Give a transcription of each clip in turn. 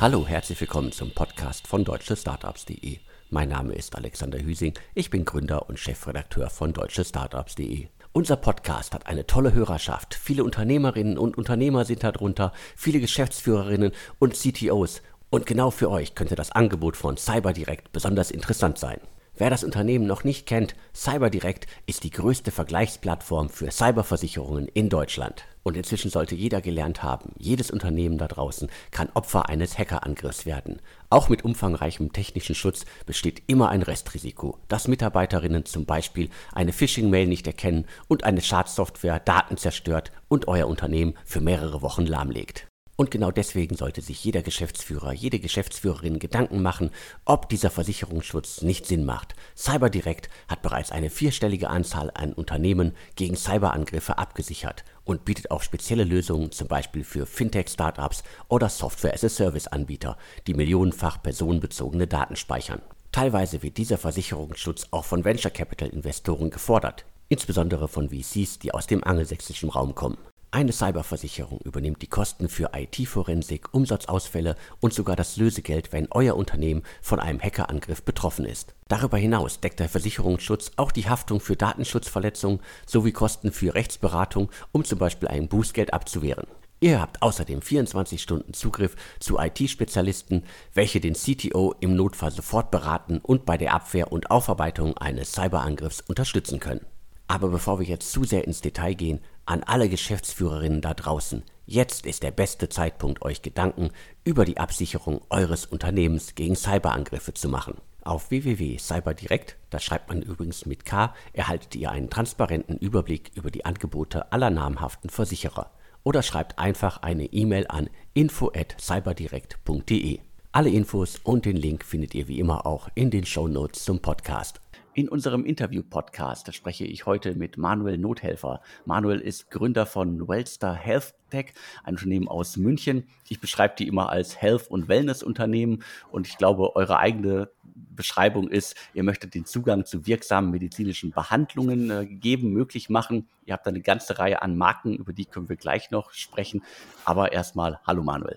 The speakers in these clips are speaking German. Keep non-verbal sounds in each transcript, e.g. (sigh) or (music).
Hallo, herzlich willkommen zum Podcast von deutschestartups.de. Mein Name ist Alexander Hüsing, ich bin Gründer und Chefredakteur von deutschestartups.de. Unser Podcast hat eine tolle Hörerschaft. Viele Unternehmerinnen und Unternehmer sind darunter, viele Geschäftsführerinnen und CTOs. Und genau für euch könnte das Angebot von CyberDirect besonders interessant sein. Wer das Unternehmen noch nicht kennt, CyberDirect ist die größte Vergleichsplattform für Cyberversicherungen in Deutschland. Und inzwischen sollte jeder gelernt haben, jedes Unternehmen da draußen kann Opfer eines Hackerangriffs werden. Auch mit umfangreichem technischen Schutz besteht immer ein Restrisiko, dass Mitarbeiterinnen zum Beispiel eine Phishing-Mail nicht erkennen und eine Schadsoftware Daten zerstört und euer Unternehmen für mehrere Wochen lahmlegt. Und genau deswegen sollte sich jeder Geschäftsführer, jede Geschäftsführerin Gedanken machen, ob dieser Versicherungsschutz nicht Sinn macht. CyberDirect hat bereits eine vierstellige Anzahl an Unternehmen gegen Cyberangriffe abgesichert und bietet auch spezielle Lösungen zum Beispiel für Fintech-Startups oder Software-as-a-Service-Anbieter, die millionenfach personenbezogene Daten speichern. Teilweise wird dieser Versicherungsschutz auch von Venture Capital Investoren gefordert, insbesondere von VCs, die aus dem angelsächsischen Raum kommen. Eine Cyberversicherung übernimmt die Kosten für IT-Forensik, Umsatzausfälle und sogar das Lösegeld, wenn euer Unternehmen von einem Hackerangriff betroffen ist. Darüber hinaus deckt der Versicherungsschutz auch die Haftung für Datenschutzverletzungen sowie Kosten für Rechtsberatung, um zum Beispiel ein Bußgeld abzuwehren. Ihr habt außerdem 24 Stunden Zugriff zu IT-Spezialisten, welche den CTO im Notfall sofort beraten und bei der Abwehr und Aufarbeitung eines Cyberangriffs unterstützen können. Aber bevor wir jetzt zu sehr ins Detail gehen, an alle Geschäftsführerinnen da draußen, jetzt ist der beste Zeitpunkt, euch Gedanken über die Absicherung eures Unternehmens gegen Cyberangriffe zu machen. Auf www.cyberdirect, das schreibt man übrigens mit K, erhaltet ihr einen transparenten Überblick über die Angebote aller namhaften Versicherer. Oder schreibt einfach eine E-Mail an info@cyberdirect.de. Alle Infos und den Link findet ihr wie immer auch in den Show Notes zum Podcast. In unserem Interview-Podcast spreche ich heute mit Manuel Nothelfer. Manuel ist Gründer von Wellstar Health Tech, ein Unternehmen aus München. Ich beschreibe die immer als Health- und Wellness-Unternehmen und ich glaube, eure eigene Beschreibung ist, ihr möchtet den Zugang zu wirksamen medizinischen Behandlungen äh, geben, möglich machen. Ihr habt eine ganze Reihe an Marken, über die können wir gleich noch sprechen. Aber erstmal, hallo Manuel.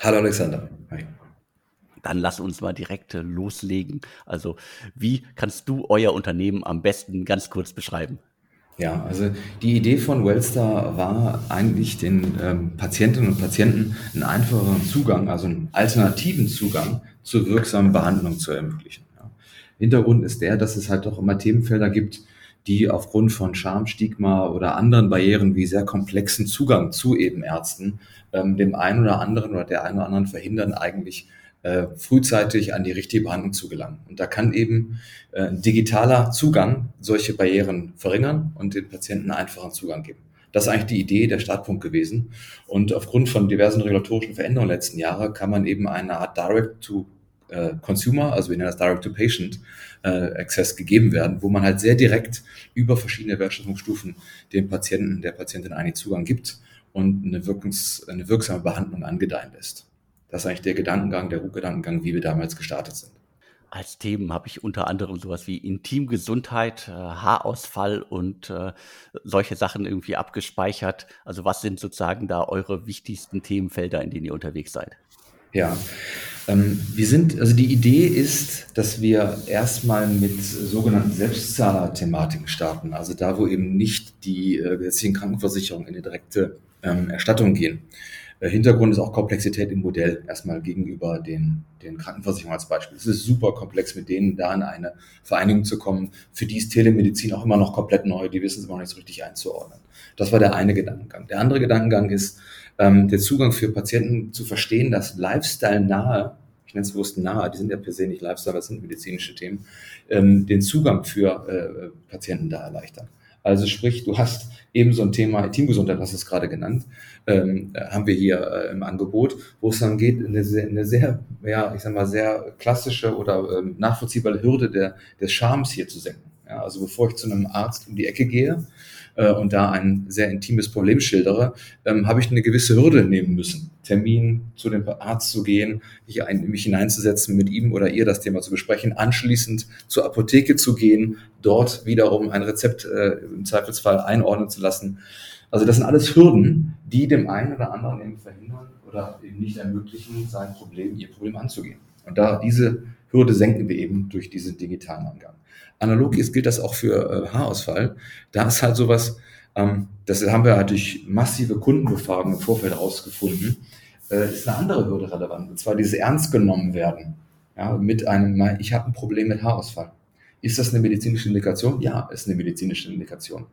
Hallo Alexander. Hi dann lass uns mal direkt äh, loslegen. Also, wie kannst du euer Unternehmen am besten ganz kurz beschreiben? Ja, also die Idee von Wellstar war eigentlich den ähm, Patientinnen und Patienten einen einfacheren Zugang, also einen alternativen Zugang zur wirksamen Behandlung zu ermöglichen. Ja. Hintergrund ist der, dass es halt doch immer Themenfelder gibt, die aufgrund von Scham, Stigma oder anderen Barrieren wie sehr komplexen Zugang zu eben Ärzten ähm, dem einen oder anderen oder der einen oder anderen verhindern, eigentlich äh, frühzeitig an die richtige Behandlung zu gelangen. Und da kann eben äh, digitaler Zugang solche Barrieren verringern und den Patienten einfachen Zugang geben. Das ist eigentlich die Idee, der Startpunkt gewesen. Und aufgrund von diversen regulatorischen Veränderungen letzten Jahre kann man eben eine Art Direct-to äh, Consumer, also wir nennen das Direct-to-Patient äh, Access gegeben werden, wo man halt sehr direkt über verschiedene Wertschöpfungsstufen dem Patienten, der Patientin einen Zugang gibt und eine, wirkungs-, eine wirksame Behandlung angedeihen lässt. Das ist eigentlich der Gedankengang, der Gedankengang, wie wir damals gestartet sind. Als Themen habe ich unter anderem sowas wie Intimgesundheit, äh, Haarausfall und äh, solche Sachen irgendwie abgespeichert. Also was sind sozusagen da eure wichtigsten Themenfelder, in denen ihr unterwegs seid? Ja, ähm, wir sind, also die Idee ist, dass wir erstmal mit sogenannten Selbstzahler-Thematiken starten. Also da, wo eben nicht die äh, gesetzlichen Krankenversicherungen in die direkte ähm, Erstattung gehen. Äh, Hintergrund ist auch Komplexität im Modell, erstmal gegenüber den, den Krankenversicherungen als Beispiel. Es ist super komplex, mit denen da in eine Vereinigung zu kommen. Für die ist Telemedizin auch immer noch komplett neu, die wissen es immer noch nicht so richtig einzuordnen. Das war der eine Gedankengang. Der andere Gedankengang ist, ähm, der Zugang für Patienten zu verstehen, dass Lifestyle nahe, ich nenne es bewusst nahe, die sind ja per se nicht Lifestyle, das sind medizinische Themen, ähm, den Zugang für äh, Patienten da erleichtern. Also sprich, du hast eben so ein Thema Teamgesundheit, hast du es gerade genannt, ähm, haben wir hier äh, im Angebot, wo es dann geht, eine sehr, eine sehr, ja, ich sag mal, sehr klassische oder ähm, nachvollziehbare Hürde der, des Charmes hier zu senken. Ja, also bevor ich zu einem Arzt um die Ecke gehe, äh, und da ein sehr intimes Problem schildere, ähm, habe ich eine gewisse Hürde nehmen müssen. Termin zu dem Arzt zu gehen, mich, ein, mich hineinzusetzen, mit ihm oder ihr das Thema zu besprechen, anschließend zur Apotheke zu gehen, dort wiederum ein Rezept äh, im Zweifelsfall einordnen zu lassen. Also das sind alles Hürden, die dem einen oder anderen eben verhindern oder eben nicht ermöglichen, sein Problem, ihr Problem anzugehen. Und da diese Hürde senken wir eben durch diesen digitalen Angang. Analog ist, gilt das auch für äh, Haarausfall. Da ist halt sowas, das haben wir halt durch massive Kundenbefragung im Vorfeld herausgefunden, äh, ist eine andere Hürde relevant. Und zwar dieses Ernst genommen werden. Ja, mit einem, ich habe ein Problem mit Haarausfall. Ist das eine medizinische Indikation? Ja, ist eine medizinische Indikation.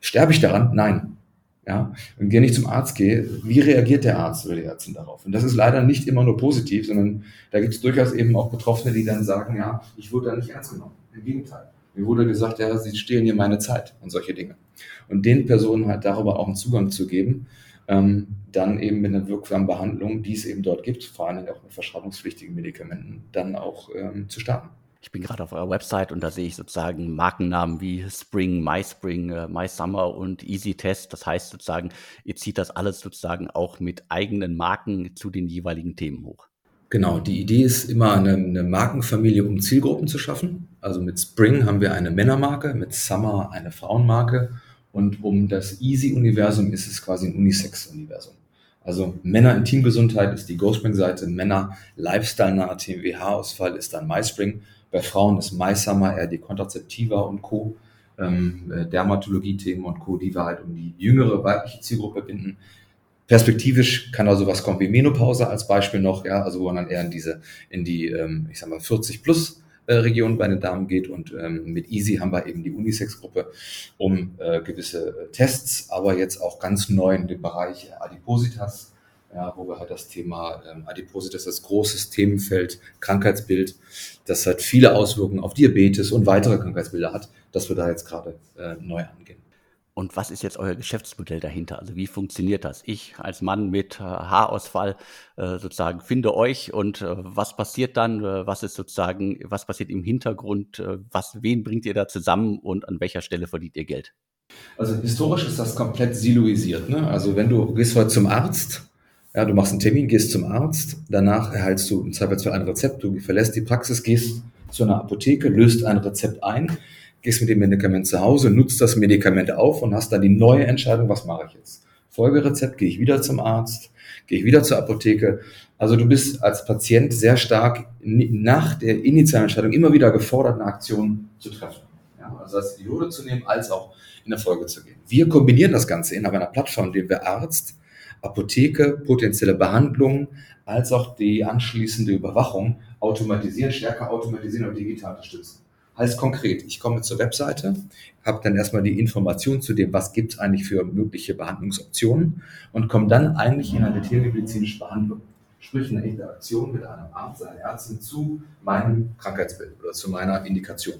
Sterbe ich daran? Nein. Ja, wenn ich zum Arzt gehe, wie reagiert der Arzt oder die Ärztin darauf? Und das ist leider nicht immer nur positiv, sondern da gibt es durchaus eben auch Betroffene, die dann sagen, ja, ich wurde da nicht ernst genommen. Im Gegenteil. Mir wurde gesagt, ja, sie stehlen hier meine Zeit und solche Dinge. Und den Personen halt darüber auch einen Zugang zu geben, ähm, dann eben mit einer wirksamen Behandlung, die es eben dort gibt, vor allem auch mit verschreibungspflichtigen Medikamenten, dann auch ähm, zu starten. Ich bin gerade auf eurer Website und da sehe ich sozusagen Markennamen wie Spring, MySpring, äh, MySummer und Easy Test. Das heißt sozusagen, ihr zieht das alles sozusagen auch mit eigenen Marken zu den jeweiligen Themen hoch. Genau, die Idee ist immer eine, eine Markenfamilie, um Zielgruppen zu schaffen. Also mit Spring haben wir eine Männermarke, mit Summer eine Frauenmarke und um das Easy-Universum ist es quasi ein Unisex-Universum. Also Männer Intimgesundheit ist die GoSpring-Seite, Männer Lifestyle-nahe TMWH-Ausfall ist dann MySpring bei Frauen ist MySummer eher die Kontrazeptiva und Co., ähm, äh, Dermatologie-Themen und Co., die wir halt um die jüngere weibliche Zielgruppe binden. Perspektivisch kann da sowas kommen wie Menopause als Beispiel noch, ja, also wo man dann eher in diese, in die, ähm, ich sag mal, 40 plus äh, Region bei den Damen geht und ähm, mit Easy haben wir eben die Unisex-Gruppe um äh, gewisse äh, Tests, aber jetzt auch ganz neu in dem Bereich Adipositas, ja, wo wir halt das Thema ähm, Adipositas, das großes Themenfeld, Krankheitsbild, das halt viele Auswirkungen auf Diabetes und weitere Krankheitsbilder hat, dass wir da jetzt gerade äh, neu angehen. Und was ist jetzt euer Geschäftsmodell dahinter? Also wie funktioniert das? Ich als Mann mit äh, Haarausfall äh, sozusagen finde euch und äh, was passiert dann? Was ist sozusagen, was passiert im Hintergrund? Was, wen bringt ihr da zusammen und an welcher Stelle verdient ihr Geld? Also historisch ist das komplett siloisiert. Ne? Also wenn du gehst heute zum Arzt, ja, du machst einen Termin, gehst zum Arzt, danach erhältst du im Zweifelsfall ein Rezept, du verlässt die Praxis, gehst zu einer Apotheke, löst ein Rezept ein, gehst mit dem Medikament zu Hause, nutzt das Medikament auf und hast dann die neue Entscheidung, was mache ich jetzt? Folgerezept, gehe ich wieder zum Arzt, gehe ich wieder zur Apotheke. Also du bist als Patient sehr stark nach der initialen Entscheidung immer wieder gefordert, eine Aktion zu treffen. Ja, also als die Hürde zu nehmen, als auch in der Folge zu gehen. Wir kombinieren das Ganze in einer Plattform, in der wir Arzt, Apotheke potenzielle Behandlungen als auch die anschließende Überwachung automatisieren, stärker automatisieren und digital unterstützen. Heißt konkret, ich komme zur Webseite, habe dann erstmal die Information zu dem, was gibt es eigentlich für mögliche Behandlungsoptionen und komme dann eigentlich in eine telemedizinische Behandlung. Sprich eine Interaktion mit einem Arzt, einer Ärztin zu meinem Krankheitsbild oder zu meiner Indikation.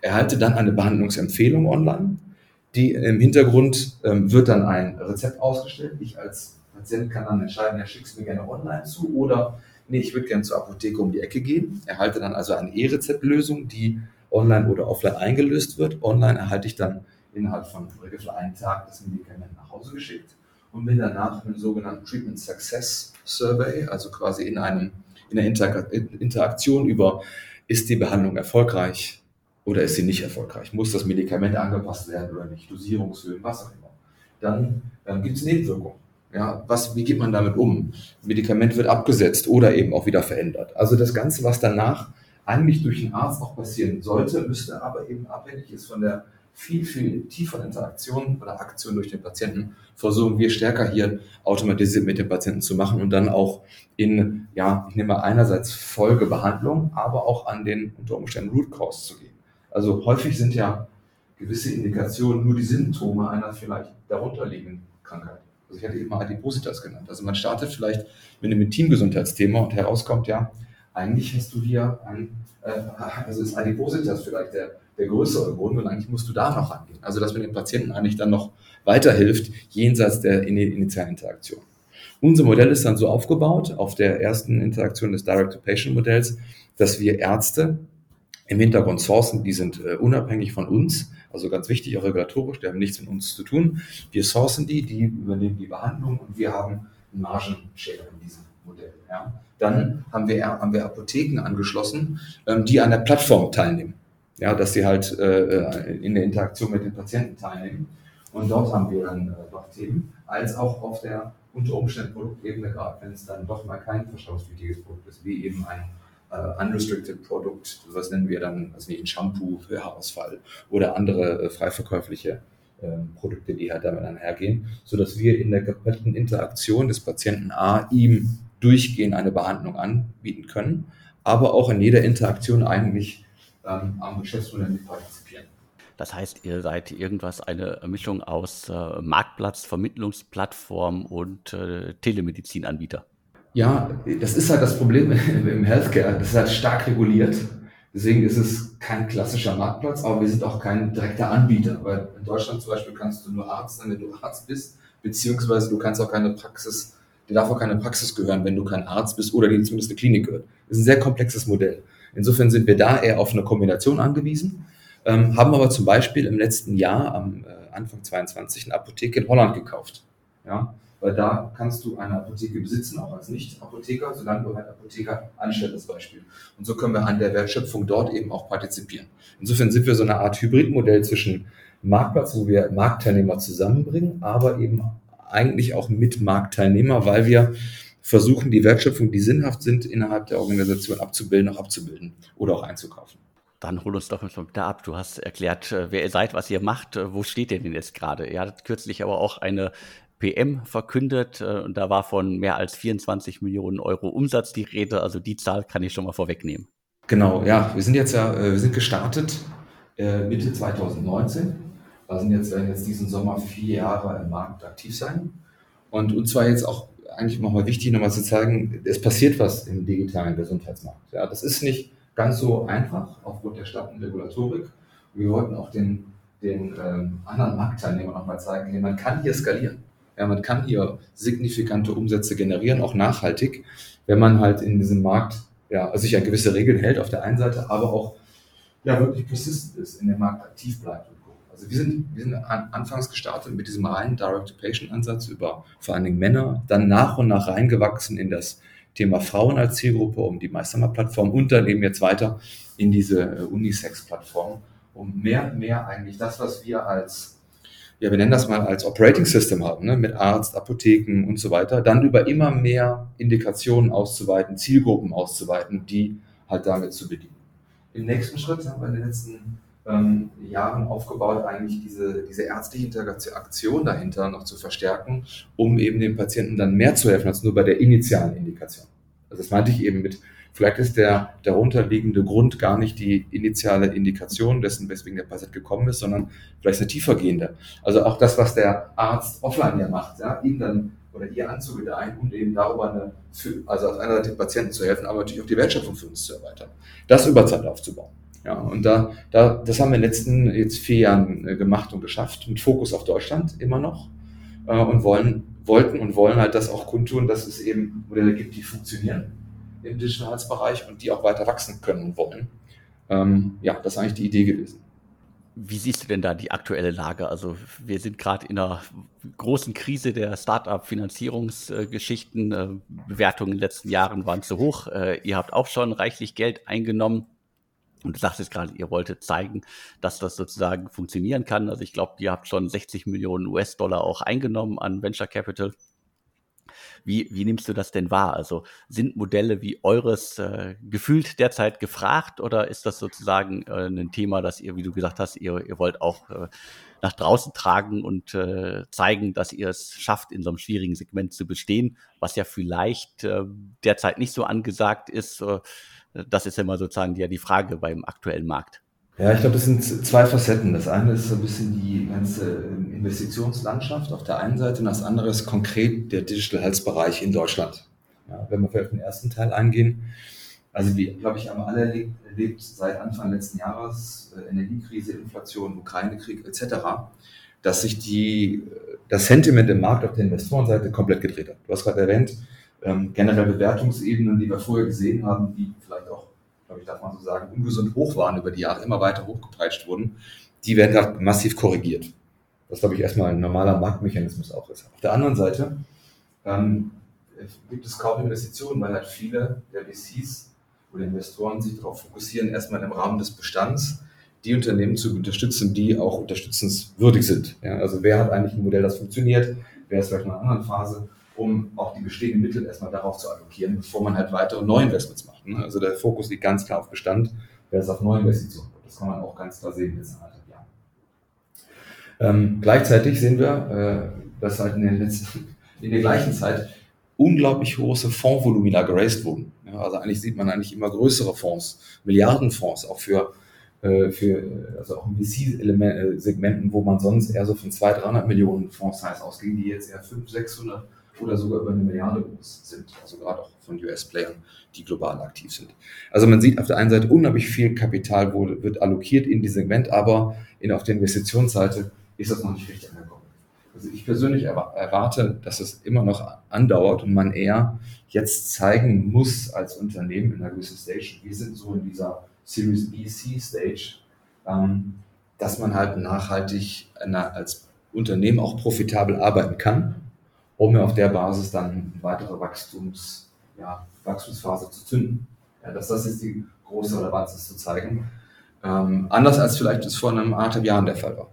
Erhalte dann eine Behandlungsempfehlung online. Die im Hintergrund ähm, wird dann ein Rezept ausgestellt. Ich als Patient kann dann entscheiden, er schickt es mir gerne online zu oder nee, ich würde gerne zur Apotheke um die Ecke gehen. Erhalte dann also eine E-Rezept-Lösung, die online oder offline eingelöst wird. Online erhalte ich dann innerhalb von ungefähr einen Tag das Medikament nach Hause geschickt und bin danach im sogenannten Treatment Success Survey, also quasi in einem in einer Interaktion über, ist die Behandlung erfolgreich oder ist sie nicht erfolgreich? Muss das Medikament angepasst werden oder nicht? Dosierungshöhen, was auch immer. Dann, dann gibt es Nebenwirkungen. Ja, was, wie geht man damit um? Medikament wird abgesetzt oder eben auch wieder verändert. Also das Ganze, was danach eigentlich durch den Arzt auch passieren sollte, müsste aber eben abhängig ist von der viel, viel tieferen Interaktion oder Aktion durch den Patienten, versuchen wir stärker hier automatisiert mit dem Patienten zu machen und dann auch in, ja, ich nehme einerseits Folgebehandlung, aber auch an den unter Umständen Root Cause zu gehen. Also häufig sind ja gewisse Indikationen nur die Symptome einer vielleicht darunterliegenden Krankheit. Also ich hatte eben mal Adipositas genannt. Also man startet vielleicht mit einem Intimgesundheitsthema und herauskommt, ja, eigentlich hast du hier ein, äh, also ist Adipositas vielleicht der, der größere Grund und eigentlich musst du da noch angehen. Also dass man dem Patienten eigentlich dann noch weiterhilft, jenseits der initialen Interaktion. Unser Modell ist dann so aufgebaut, auf der ersten Interaktion des Direct-to-Patient-Modells, dass wir Ärzte im Hintergrund sourcen, die sind äh, unabhängig von uns, also ganz wichtig, auch regulatorisch, die haben nichts mit uns zu tun. Wir sourcen die, die übernehmen die Behandlung und wir haben einen Margenshare in diesem Modell. Ja. Dann haben wir, haben wir Apotheken angeschlossen, ähm, die an der Plattform teilnehmen. Ja, dass sie halt äh, in der Interaktion mit den Patienten teilnehmen. Und dort haben wir dann äh, noch Themen, als auch auf der unter Umständen Produktebene, gerade wenn es dann doch mal kein verschreibungspflichtiges Produkt ist, wie eben ein äh, unrestricted Produkt, was nennen wir dann, also ein Shampoo für Haarausfall oder andere äh, freiverkäufliche äh, Produkte, die halt damit einhergehen, sodass wir in der kompletten Interaktion des Patienten A ihm durchgehend eine Behandlung anbieten können, aber auch in jeder Interaktion eigentlich ähm, am Geschäftsmodell mit partizipieren. Das heißt, ihr seid irgendwas, eine Mischung aus äh, Marktplatz, Vermittlungsplattform und äh, Telemedizinanbieter. Ja, das ist halt das Problem (laughs) im Healthcare. Das ist halt stark reguliert. Deswegen ist es kein klassischer Marktplatz, aber wir sind auch kein direkter Anbieter. Weil in Deutschland zum Beispiel kannst du nur Arzt sein, wenn du Arzt bist, beziehungsweise du kannst auch keine Praxis, dir darf auch keine Praxis gehören, wenn du kein Arzt bist oder dir zumindest eine Klinik gehört. Das ist ein sehr komplexes Modell. Insofern sind wir da eher auf eine Kombination angewiesen, ähm, haben aber zum Beispiel im letzten Jahr, am äh, Anfang 22, eine Apotheke in Holland gekauft. Ja, weil da kannst du eine Apotheke besitzen, auch als Nicht-Apotheker, solange du halt Apotheker anstellst, als Beispiel. Und so können wir an der Wertschöpfung dort eben auch partizipieren. Insofern sind wir so eine Art Hybridmodell zwischen Marktplatz, wo wir Marktteilnehmer zusammenbringen, aber eben eigentlich auch mit Marktteilnehmer, weil wir versuchen, die Wertschöpfung, die sinnhaft sind, innerhalb der Organisation abzubilden, auch abzubilden oder auch einzukaufen. Dann hol uns doch mal da ab. Du hast erklärt, äh, wer ihr seid, was ihr macht. Äh, wo steht ihr denn jetzt gerade? Ihr hattet kürzlich aber auch eine PM verkündet äh, und da war von mehr als 24 Millionen Euro Umsatz die Rede. Also die Zahl kann ich schon mal vorwegnehmen. Genau, ja, wir sind jetzt ja, wir sind gestartet Mitte 2019. Wir sind jetzt, werden jetzt diesen Sommer vier Jahre im Markt aktiv sein. Und uns war jetzt auch eigentlich nochmal wichtig, nochmal zu zeigen, es passiert was im digitalen Gesundheitsmarkt. Ja, das ist nicht ganz so einfach aufgrund der starken Regulatorik. Wir wollten auch den, den ähm, anderen Marktteilnehmern nochmal zeigen, hey, man kann hier skalieren. Ja, man kann hier signifikante Umsätze generieren, auch nachhaltig, wenn man halt in diesem Markt ja, sich an gewisse Regeln hält auf der einen Seite, aber auch ja, wirklich persistent ist, in dem Markt aktiv bleibt. Also wir sind, wir sind an, anfangs gestartet mit diesem reinen Direct-to-Patient-Ansatz über vor allen Dingen Männer, dann nach und nach reingewachsen in das Thema Frauen als Zielgruppe, um die Meistermann-Plattform und dann eben jetzt weiter in diese äh, Unisex-Plattform, um mehr und mehr eigentlich das, was wir als, ja, wir nennen das mal als Operating System haben, ne, mit Arzt, Apotheken und so weiter, dann über immer mehr Indikationen auszuweiten, Zielgruppen auszuweiten, die halt damit zu bedienen. Im nächsten Schritt haben wir in den letzten ähm, Jahren aufgebaut, eigentlich diese, diese ärztliche Interaktion dahinter noch zu verstärken, um eben den Patienten dann mehr zu helfen als nur bei der initialen Indikation. Also das meinte ich eben mit, vielleicht ist der darunterliegende Grund gar nicht die initiale Indikation dessen, weswegen der Patient gekommen ist, sondern vielleicht eine tiefergehende. Also auch das, was der Arzt offline ja macht, ja, ihm dann oder ihr anzugedeihen und eben darüber eine, also auf einer Seite den Patienten zu helfen, aber natürlich auch die Wertschöpfung für uns zu erweitern. Das über Zeit aufzubauen. Ja, und da, da, das haben wir in den letzten jetzt vier Jahren äh, gemacht und geschafft, mit Fokus auf Deutschland immer noch äh, und wollen, wollten und wollen halt das auch kundtun, dass es eben Modelle gibt, die funktionieren im Digital Health Bereich und die auch weiter wachsen können und wollen. Ähm, ja, das ist eigentlich die Idee gewesen. Wie siehst du denn da die aktuelle Lage? Also wir sind gerade in einer großen Krise der Start-up-Finanzierungsgeschichten. Äh, Bewertungen in den letzten Jahren waren zu hoch. Äh, ihr habt auch schon reichlich Geld eingenommen. Und du sagtest gerade, ihr wolltet zeigen, dass das sozusagen funktionieren kann. Also ich glaube, ihr habt schon 60 Millionen US-Dollar auch eingenommen an Venture Capital. Wie, wie nimmst du das denn wahr? Also sind Modelle wie eures äh, gefühlt derzeit gefragt oder ist das sozusagen äh, ein Thema, das ihr, wie du gesagt hast, ihr, ihr wollt auch äh, nach draußen tragen und äh, zeigen, dass ihr es schafft, in so einem schwierigen Segment zu bestehen, was ja vielleicht äh, derzeit nicht so angesagt ist. Äh, das ist immer sozusagen ja die Frage beim aktuellen Markt. Ja, ich glaube, das sind zwei Facetten. Das eine ist so ein bisschen die ganze ähm, Investitionslandschaft auf der einen Seite und das andere ist konkret der Digital Health Bereich in Deutschland. Ja, wenn wir vielleicht den ersten Teil eingehen. Also wir, glaube ich, haben alle erlebt, erlebt seit Anfang letzten Jahres, äh, Energiekrise, Inflation, Ukraine-Krieg etc., dass sich die, das Sentiment im Markt auf der Investorenseite komplett gedreht hat. Du hast gerade erwähnt, ähm, generell Bewertungsebenen, die wir vorher gesehen haben, die vielleicht auch, glaube ich, darf man so sagen, ungesund hoch waren über die Jahre, immer weiter hochgepeitscht wurden, die werden gerade massiv korrigiert. Was, glaube ich, erstmal ein normaler Marktmechanismus auch ist. Auf der anderen Seite ähm, gibt es kaum Investitionen, weil halt viele der VCs oder Investoren sich darauf fokussieren, erstmal im Rahmen des Bestands die Unternehmen zu unterstützen, die auch unterstützenswürdig sind. Ja, also wer hat eigentlich ein Modell, das funktioniert, wer ist vielleicht in einer anderen Phase um auch die bestehenden Mittel erstmal darauf zu allokieren, bevor man halt weitere Neuinvestments macht. Ne? Also der Fokus liegt ganz klar auf Bestand versus auf Neuinvestitionen. Das kann man auch ganz klar sehen in den anderthalb Jahren. Ähm, gleichzeitig sehen wir, äh, dass halt in, den letzten, (laughs) in der gleichen Zeit unglaublich große Fondsvolumina geraced wurden. Ja, also eigentlich sieht man eigentlich immer größere Fonds, Milliardenfonds, auch für, äh, für also auch in VC-Segmenten, wo man sonst eher so von 200, 300 Millionen Fonds-Size ausging, die jetzt eher 500, 600 oder sogar über eine Milliarde sind. Also gerade auch von US-Playern, die global aktiv sind. Also man sieht auf der einen Seite unglaublich viel Kapital wurde, wird allokiert in die Segment, aber in, auf der Investitionsseite ist das noch nicht richtig angekommen. Also ich persönlich erwarte, dass es immer noch andauert und man eher jetzt zeigen muss als Unternehmen in einer gewissen Stage, wir sind so in dieser Series B, C Stage, ähm, dass man halt nachhaltig als Unternehmen auch profitabel arbeiten kann, um auf der Basis dann eine weitere Wachstums, ja, Wachstumsphase zu zünden. Ja, dass das jetzt die große Relevanz ist zu zeigen. Ähm, anders als vielleicht es vor einem anderthalb Jahren der Fall war.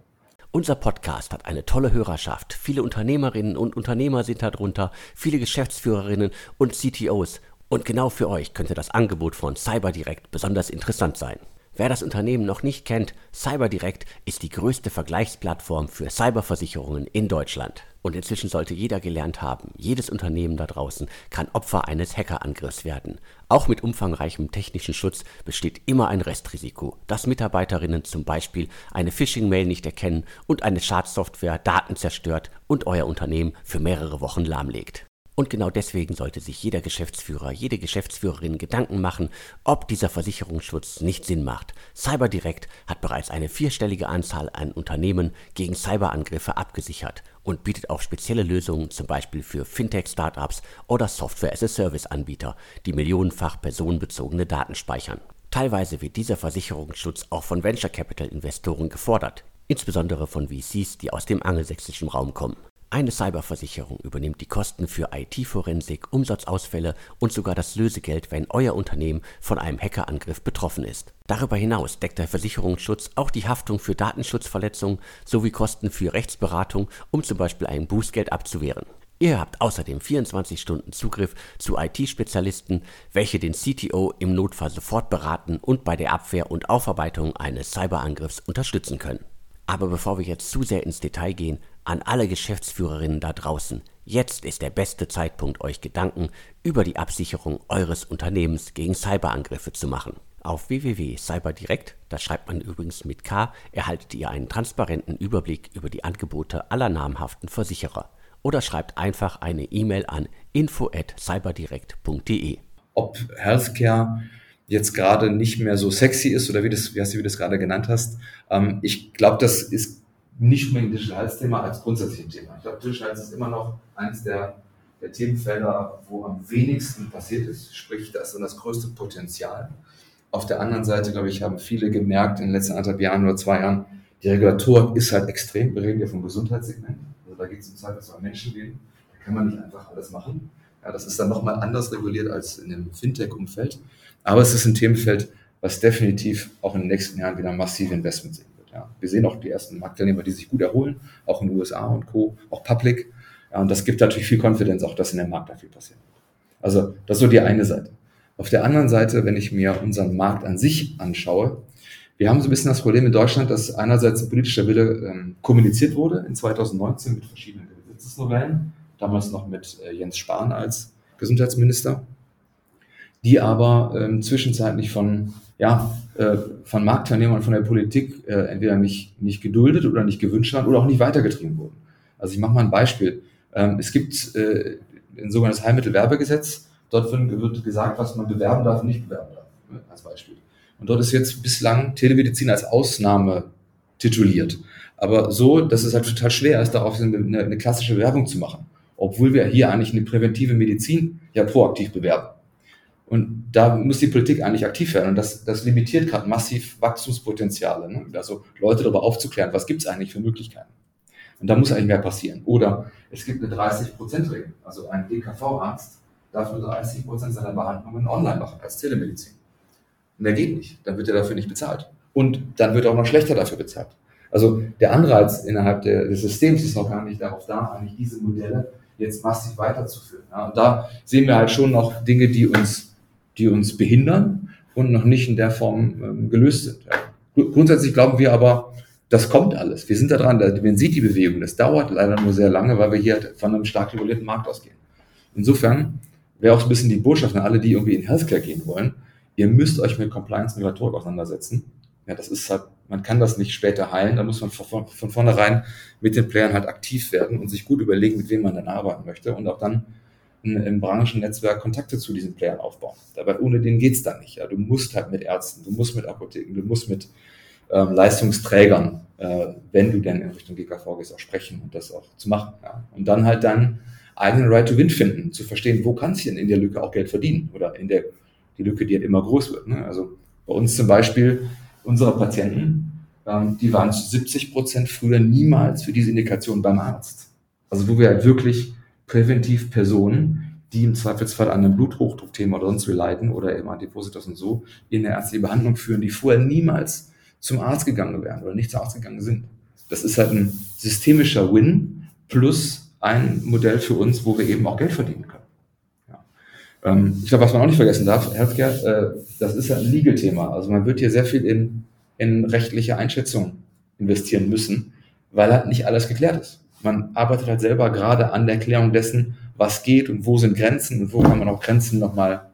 Unser Podcast hat eine tolle Hörerschaft. Viele Unternehmerinnen und Unternehmer sind darunter, viele Geschäftsführerinnen und CTOs. Und genau für euch könnte das Angebot von CyberDirect besonders interessant sein. Wer das Unternehmen noch nicht kennt, CyberDirect ist die größte Vergleichsplattform für Cyberversicherungen in Deutschland. Und inzwischen sollte jeder gelernt haben, jedes Unternehmen da draußen kann Opfer eines Hackerangriffs werden. Auch mit umfangreichem technischen Schutz besteht immer ein Restrisiko, dass Mitarbeiterinnen zum Beispiel eine Phishing-Mail nicht erkennen und eine Schadsoftware Daten zerstört und euer Unternehmen für mehrere Wochen lahmlegt. Und genau deswegen sollte sich jeder Geschäftsführer, jede Geschäftsführerin Gedanken machen, ob dieser Versicherungsschutz nicht Sinn macht. CyberDirect hat bereits eine vierstellige Anzahl an Unternehmen gegen Cyberangriffe abgesichert und bietet auch spezielle Lösungen zum Beispiel für Fintech-Startups oder Software-as-a-Service-Anbieter, die millionenfach personenbezogene Daten speichern. Teilweise wird dieser Versicherungsschutz auch von Venture Capital Investoren gefordert, insbesondere von VCs, die aus dem angelsächsischen Raum kommen. Eine Cyberversicherung übernimmt die Kosten für IT-Forensik, Umsatzausfälle und sogar das Lösegeld, wenn euer Unternehmen von einem Hackerangriff betroffen ist. Darüber hinaus deckt der Versicherungsschutz auch die Haftung für Datenschutzverletzungen sowie Kosten für Rechtsberatung, um zum Beispiel ein Bußgeld abzuwehren. Ihr habt außerdem 24 Stunden Zugriff zu IT-Spezialisten, welche den CTO im Notfall sofort beraten und bei der Abwehr und Aufarbeitung eines Cyberangriffs unterstützen können. Aber bevor wir jetzt zu sehr ins Detail gehen, an alle Geschäftsführerinnen da draußen, jetzt ist der beste Zeitpunkt, euch Gedanken über die Absicherung eures Unternehmens gegen Cyberangriffe zu machen. Auf www.cyberdirect, das schreibt man übrigens mit K, erhaltet ihr einen transparenten Überblick über die Angebote aller namhaften Versicherer. Oder schreibt einfach eine E-Mail an info@cyberdirect.de. Ob Healthcare jetzt gerade nicht mehr so sexy ist oder wie, das, wie, hast du, wie das gerade genannt hast. Ähm, ich glaube, das ist nicht unbedingt Digital Health Thema als grundsätzliches Thema. Ich glaube, Digital Health ist immer noch eines der, der Themenfelder, wo am wenigsten passiert ist. Sprich, da ist dann das größte Potenzial. Auf der anderen Seite, glaube ich, haben viele gemerkt in den letzten anderthalb Jahren oder zwei Jahren, die Regulatorik ist halt extrem. Wir reden ja vom Gesundheitssegment. Also da geht es um Zeit, dass wir Menschen gehen. Da kann man nicht einfach alles machen. Ja, das ist dann nochmal anders reguliert als in dem Fintech-Umfeld. Aber es ist ein Themenfeld, was definitiv auch in den nächsten Jahren wieder massive Investment sehen. Ja. Wir sehen auch die ersten Marktteilnehmer, die sich gut erholen, auch in den USA und Co., auch Public. Ja, und das gibt natürlich viel Konfidenz, auch dass in dem Markt da viel passiert. Also das ist so die eine Seite. Auf der anderen Seite, wenn ich mir unseren Markt an sich anschaue, wir haben so ein bisschen das Problem in Deutschland, dass einerseits ein politischer Wille ähm, kommuniziert wurde in 2019 mit verschiedenen Gesetzesnovellen, damals noch mit äh, Jens Spahn als Gesundheitsminister die aber ähm, zwischenzeitlich von, ja, äh, von Marktteilnehmern, von der Politik äh, entweder nicht, nicht geduldet oder nicht gewünscht waren oder auch nicht weitergetrieben wurden. Also ich mache mal ein Beispiel. Ähm, es gibt äh, ein sogenanntes Heilmittelwerbegesetz. Dort wird gesagt, was man bewerben darf und nicht bewerben darf, ne, als Beispiel. Und dort ist jetzt bislang Telemedizin als Ausnahme tituliert. Aber so, dass es halt total schwer ist, darauf eine, eine klassische Werbung zu machen. Obwohl wir hier eigentlich eine präventive Medizin ja proaktiv bewerben. Und da muss die Politik eigentlich aktiv werden. Und das, das limitiert gerade massiv Wachstumspotenziale. Ne? Also Leute darüber aufzuklären, was gibt es eigentlich für Möglichkeiten. Und da muss eigentlich mehr passieren. Oder es gibt eine 30%-Regel. Also ein DKV-Arzt darf nur 30% seiner Behandlungen online machen als Telemedizin. Mehr geht nicht. Dann wird er dafür nicht bezahlt. Und dann wird er auch noch schlechter dafür bezahlt. Also der Anreiz innerhalb der, des Systems ist noch gar nicht darauf da, eigentlich diese Modelle jetzt massiv weiterzuführen. Ja, und da sehen wir halt schon noch Dinge, die uns, die uns behindern und noch nicht in der Form ähm, gelöst sind. Ja. Grundsätzlich glauben wir aber, das kommt alles. Wir sind da dran. Man sieht die Bewegung. Das dauert leider nur sehr lange, weil wir hier von einem stark regulierten Markt ausgehen. Insofern wäre auch ein bisschen die Botschaft an alle, die irgendwie in Healthcare gehen wollen. Ihr müsst euch mit Compliance und Regulatorik auseinandersetzen. Ja, das ist halt, man kann das nicht später heilen. Da muss man von, von vornherein mit den Playern halt aktiv werden und sich gut überlegen, mit wem man dann arbeiten möchte und auch dann im Branchennetzwerk Kontakte zu diesen Playern aufbauen. Dabei ohne den geht's da nicht. Ja. Du musst halt mit Ärzten, du musst mit Apotheken, du musst mit ähm, Leistungsträgern, äh, wenn du denn in Richtung GKV gehst, auch sprechen und das auch zu machen. Ja. Und dann halt deinen eigenen Right to Win finden, zu verstehen, wo kannst du denn in der Lücke auch Geld verdienen oder in der die Lücke, die halt immer groß wird. Ne? Also bei uns zum Beispiel unsere Patienten, ähm, die waren zu 70 Prozent früher niemals für diese Indikation beim Arzt. Also wo wir halt wirklich präventiv Personen, die im Zweifelsfall an einem Bluthochdruckthema oder sonst wie leiden oder eben Antipositas und so, in eine ärztliche Behandlung führen, die vorher niemals zum Arzt gegangen wären oder nicht zum Arzt gegangen sind. Das ist halt ein systemischer Win plus ein Modell für uns, wo wir eben auch Geld verdienen können. Ja. Ähm, ich glaube, was man auch nicht vergessen darf, Healthcare, äh, das ist ja ein Legal-Thema. Also man wird hier sehr viel in, in rechtliche Einschätzungen investieren müssen, weil halt nicht alles geklärt ist man arbeitet halt selber gerade an der Klärung dessen, was geht und wo sind Grenzen und wo kann man auch Grenzen nochmal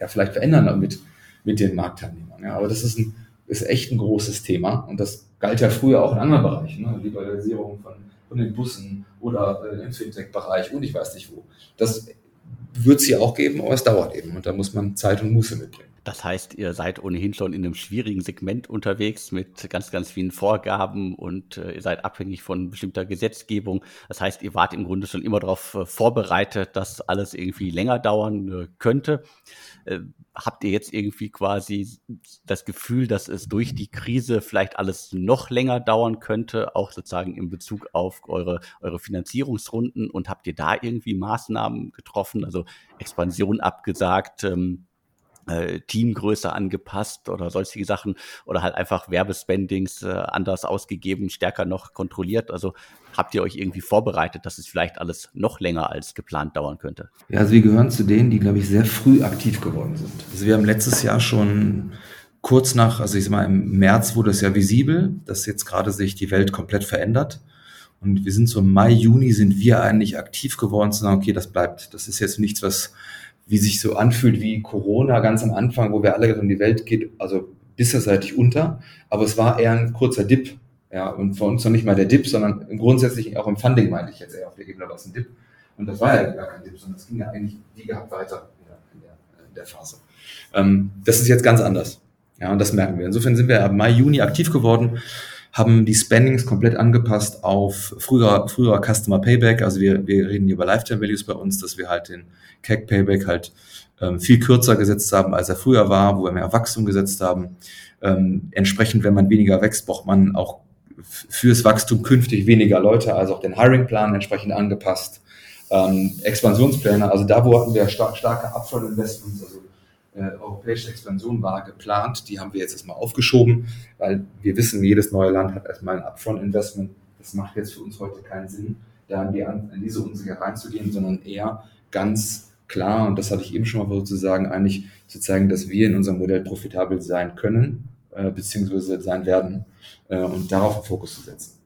ja, vielleicht verändern mit, mit den Marktteilnehmern. Ja, aber das ist, ein, ist echt ein großes Thema und das galt ja früher auch in anderen Bereichen, ne? Liberalisierung von, von den Bussen oder äh, im Fintech-Bereich und ich weiß nicht wo. Das wird es hier auch geben, aber es dauert eben und da muss man Zeit und Muße mitbringen. Das heißt, ihr seid ohnehin schon in einem schwierigen Segment unterwegs mit ganz, ganz vielen Vorgaben und äh, ihr seid abhängig von bestimmter Gesetzgebung. Das heißt, ihr wart im Grunde schon immer darauf äh, vorbereitet, dass alles irgendwie länger dauern äh, könnte. Äh, habt ihr jetzt irgendwie quasi das Gefühl, dass es durch die Krise vielleicht alles noch länger dauern könnte, auch sozusagen in Bezug auf eure, eure Finanzierungsrunden? Und habt ihr da irgendwie Maßnahmen getroffen, also Expansion abgesagt? Ähm, äh, Teamgröße angepasst oder sonstige Sachen oder halt einfach Werbespendings äh, anders ausgegeben, stärker noch kontrolliert. Also habt ihr euch irgendwie vorbereitet, dass es vielleicht alles noch länger als geplant dauern könnte? Ja, also wir gehören zu denen, die, glaube ich, sehr früh aktiv geworden sind. Also wir haben letztes Jahr schon kurz nach, also ich sag mal, im März wurde es ja visibel, dass jetzt gerade sich die Welt komplett verändert. Und wir sind so im Mai, Juni sind wir eigentlich aktiv geworden zu sagen, okay, das bleibt. Das ist jetzt nichts, was wie sich so anfühlt wie Corona ganz am Anfang, wo wir alle gesagt die Welt geht also bisserseitig unter. Aber es war eher ein kurzer Dip. Ja, und für uns noch nicht mal der Dip, sondern grundsätzlich auch im Funding meinte ich jetzt eher auf der Ebene war es ein Dip. Und das war ja gar kein Dip, sondern es ging ja eigentlich wie gehabt weiter in der, in der, in der Phase. Ähm, das ist jetzt ganz anders. Ja, und das merken wir. Insofern sind wir ab Mai, Juni aktiv geworden haben die Spendings komplett angepasst auf früher, früher Customer Payback. Also wir, wir reden hier über Lifetime Values bei uns, dass wir halt den CAC Payback halt ähm, viel kürzer gesetzt haben, als er früher war, wo wir mehr Wachstum gesetzt haben. Ähm, entsprechend, wenn man weniger wächst, braucht man auch fürs Wachstum künftig weniger Leute, also auch den Hiring-Plan entsprechend angepasst. Ähm, Expansionspläne, also da, wo hatten wir stark, starke Upfront-Investments, also europäische Expansion war geplant. Die haben wir jetzt erstmal aufgeschoben, weil wir wissen, jedes neue Land hat erstmal ein Upfront-Investment. Das macht jetzt für uns heute keinen Sinn, da in, die, in diese Unsicherheit reinzugehen, sondern eher ganz klar, und das hatte ich eben schon mal versucht zu sagen, eigentlich zu zeigen, dass wir in unserem Modell profitabel sein können, äh, beziehungsweise sein werden, äh, und darauf einen Fokus zu setzen.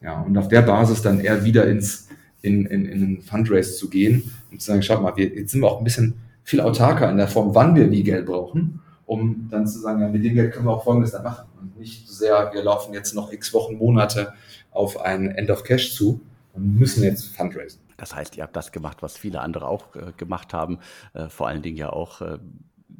Ja, und auf der Basis dann eher wieder ins, in, in, in einen Fundraise zu gehen und zu sagen, schaut mal, wir, jetzt sind wir auch ein bisschen viel autarker in der Form, wann wir wie Geld brauchen, um dann zu sagen, ja, mit dem Geld können wir auch Folgendes dann machen. Und nicht so sehr, wir laufen jetzt noch x Wochen, Monate auf ein End of Cash zu und müssen jetzt fundraisen. Das heißt, ihr habt das gemacht, was viele andere auch äh, gemacht haben, äh, vor allen Dingen ja auch äh,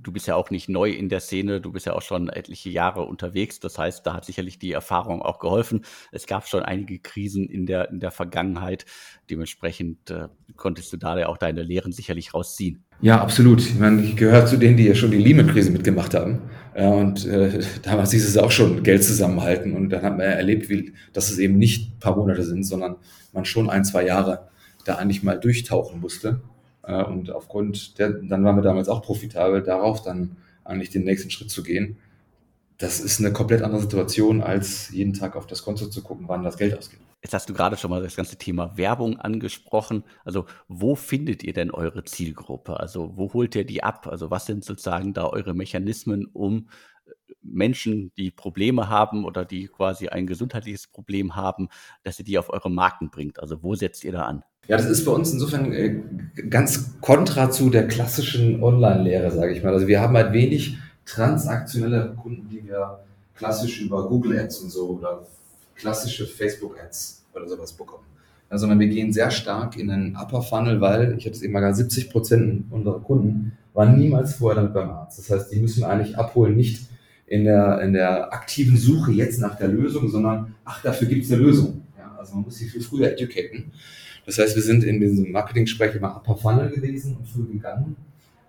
du bist ja auch nicht neu in der Szene, du bist ja auch schon etliche Jahre unterwegs. Das heißt, da hat sicherlich die Erfahrung auch geholfen. Es gab schon einige Krisen in der, in der Vergangenheit. Dementsprechend äh, konntest du da ja auch deine Lehren sicherlich rausziehen. Ja, absolut. Ich meine, ich gehöre zu denen, die ja schon die Lehman-Krise mitgemacht haben. Ja, und äh, (laughs) damals hieß es auch schon Geld zusammenhalten. Und dann hat man ja erlebt, wie, dass es eben nicht ein paar Monate sind, sondern man schon ein, zwei Jahre da eigentlich mal durchtauchen musste. Äh, und aufgrund der, dann waren wir damals auch profitabel, darauf dann eigentlich den nächsten Schritt zu gehen. Das ist eine komplett andere Situation, als jeden Tag auf das Konto zu gucken, wann das Geld ausgeht. Jetzt hast du gerade schon mal das ganze Thema Werbung angesprochen. Also wo findet ihr denn eure Zielgruppe? Also wo holt ihr die ab? Also was sind sozusagen da eure Mechanismen, um äh, Menschen, die Probleme haben oder die quasi ein gesundheitliches Problem haben, dass ihr die auf eure Marken bringt? Also wo setzt ihr da an? Ja, das ist bei uns insofern äh, ganz kontra zu der klassischen Online-Lehre, sage ich mal. Also wir haben halt wenig transaktionelle Kunden, die wir klassisch über Google Ads und so oder klassische Facebook-Ads oder sowas bekommen. Ja, sondern wir gehen sehr stark in den Upper Funnel, weil, ich hatte es eben mal gesagt, 70 Prozent unserer Kunden waren niemals vorher damit beim Arzt. Das heißt, die müssen eigentlich abholen, nicht in der, in der aktiven Suche jetzt nach der Lösung, sondern, ach, dafür gibt es eine Lösung. Ja, also man muss sie viel früher educaten. Das heißt, wir sind in diesem Marketing-Sprech immer Upper Funnel gewesen und früh gegangen.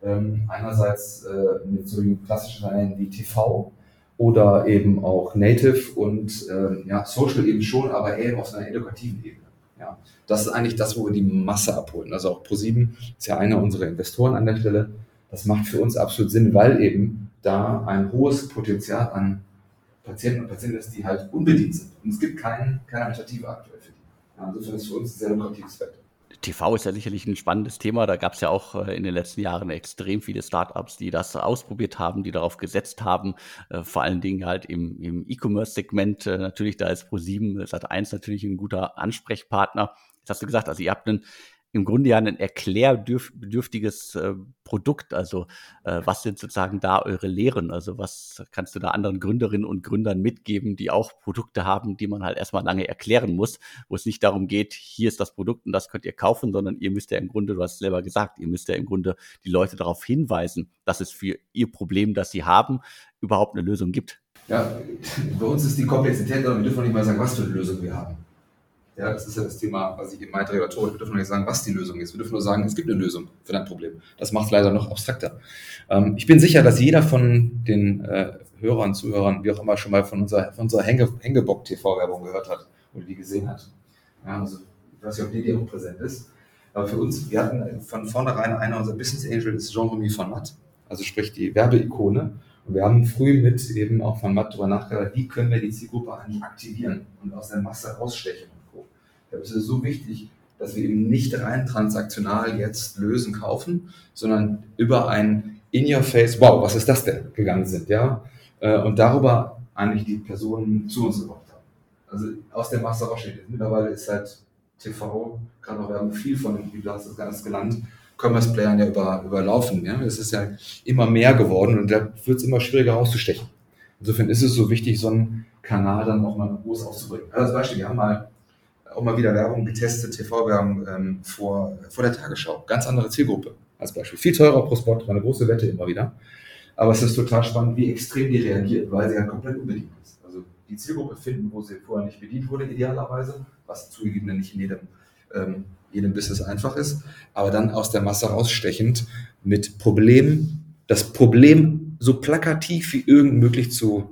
Ähm, einerseits äh, mit so klassischen Reihen wie TV, oder eben auch Native und äh, ja, Social eben schon, aber eher auf einer edukativen Ebene. Ja, das ist eigentlich das, wo wir die Masse abholen. Also auch Pro7 ist ja einer unserer Investoren an der Stelle. Das macht für uns absolut Sinn, weil eben da ein hohes Potenzial an Patienten und Patienten ist, die halt unbedient sind. Und es gibt kein, keine Alternative aktuell für. Ja, insofern ist für uns ein sehr lukratives Feld. TV ist ja sicherlich ein spannendes Thema. Da gab es ja auch äh, in den letzten Jahren extrem viele Startups, die das ausprobiert haben, die darauf gesetzt haben. Äh, vor allen Dingen halt im, im E-Commerce-Segment. Äh, natürlich, da ist Pro7 Sat1 natürlich ein guter Ansprechpartner. Jetzt hast du gesagt, also ihr habt einen im Grunde ja ein erklärbedürftiges äh, Produkt. Also äh, was sind sozusagen da eure Lehren? Also was kannst du da anderen Gründerinnen und Gründern mitgeben, die auch Produkte haben, die man halt erstmal lange erklären muss, wo es nicht darum geht, hier ist das Produkt und das könnt ihr kaufen, sondern ihr müsst ja im Grunde, du hast es selber gesagt, ihr müsst ja im Grunde die Leute darauf hinweisen, dass es für ihr Problem, das sie haben, überhaupt eine Lösung gibt. Ja, (laughs) bei uns ist die Komplexität, aber wir dürfen nicht mal sagen, was für eine Lösung wir haben. Ja, das ist ja das Thema, was ich eben meinte, Regulatorik. Wir dürfen nicht sagen, was die Lösung ist. Wir dürfen nur sagen, es gibt eine Lösung für dein Problem. Das macht es leider noch abstrakter. Ähm, ich bin sicher, dass jeder von den äh, Hörern, Zuhörern, wie auch immer, schon mal von unserer, von unserer Hänge, Hängebock-TV-Werbung gehört hat oder die gesehen hat. Ja, also, ich weiß nicht, ob die dir auch präsent ist. Aber für uns, wir hatten von vornherein einer unserer Business Angel ist Jean-Remy von Matt, also sprich die Werbeikone. Und wir haben früh mit eben auch von Matt darüber nachgedacht, wie können wir die Zielgruppe eigentlich aktivieren und aus der Masse rausstechen. Es ist so wichtig, dass wir eben nicht rein transaktional jetzt Lösen kaufen, sondern über ein In-Your-Face, wow, was ist das denn, gegangen sind, ja, äh, und darüber eigentlich die Personen zu uns gebracht haben. Also aus der Masse raussteht. Mittlerweile ist halt TV, gerade auch wir haben viel von, wie du hast es ganz genannt, Commerce-Playern ja über, überlaufen. Ja? Es ist ja immer mehr geworden und da wird es immer schwieriger rauszustechen. Insofern ist es so wichtig, so einen Kanal dann auch mal groß auszubringen. Also als Beispiel, wir haben mal auch mal wieder Werbung getestet, TV-Werbung ähm, vor, vor der Tagesschau. Ganz andere Zielgruppe als Beispiel. Viel teurer pro Spot, eine große Wette immer wieder. Aber es ist total spannend, wie extrem die reagiert, weil sie ja komplett unbedingt ist. Also die Zielgruppe finden, wo sie vorher nicht bedient wurde, idealerweise, was zugegeben nicht in jedem, ähm, jedem Business einfach ist, aber dann aus der Masse rausstechend mit Problemen, das Problem so plakativ wie irgend möglich zu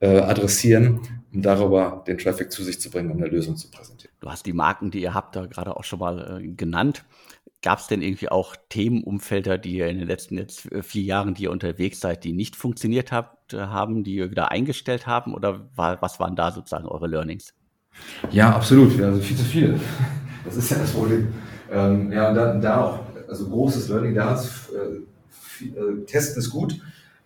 äh, adressieren, um darüber den Traffic zu sich zu bringen, um eine Lösung zu präsentieren. Du hast die Marken, die ihr habt, da gerade auch schon mal äh, genannt. Gab es denn irgendwie auch Themenumfelder, die ihr in den letzten jetzt äh, vier Jahren, die ihr unterwegs seid, die nicht funktioniert habt, äh, haben, die ihr wieder eingestellt haben? Oder war, was waren da sozusagen eure Learnings? Ja, absolut. Also viel zu viele. (laughs) Das ist ja das Problem. Ähm, ja, und da, da, auch, also großes Learning, da ist, äh, viel, äh, testen ist gut,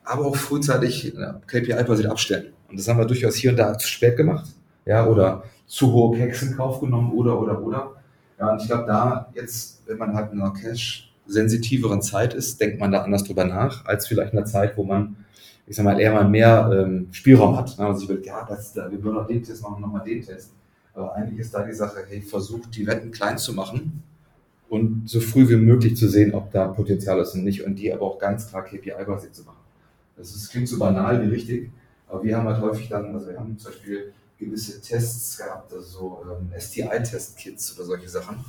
aber auch frühzeitig KPI-basiert abstellen. Und das haben wir durchaus hier und da zu spät gemacht. Ja, oder zu hohe Keks in Kauf genommen oder, oder, oder. Ja, und ich glaube, da jetzt, wenn man halt in einer cash-sensitiveren Zeit ist, denkt man da anders drüber nach, als vielleicht in einer Zeit, wo man, ich sag mal, eher mal mehr ähm, Spielraum hat. Ne? Also ich will, ja, das, da, wir würden noch den Test machen, nochmal den Test. Aber eigentlich ist da die Sache, hey, versucht die Wetten klein zu machen und so früh wie möglich zu sehen, ob da Potenzial ist und nicht und die aber auch ganz klar KPI-basiert zu machen. Das, ist, klingt so banal wie richtig, aber wir haben halt häufig dann, also wir haben zum Beispiel gewisse Tests gehabt, also so ähm, STI-Test-Kits oder solche Sachen.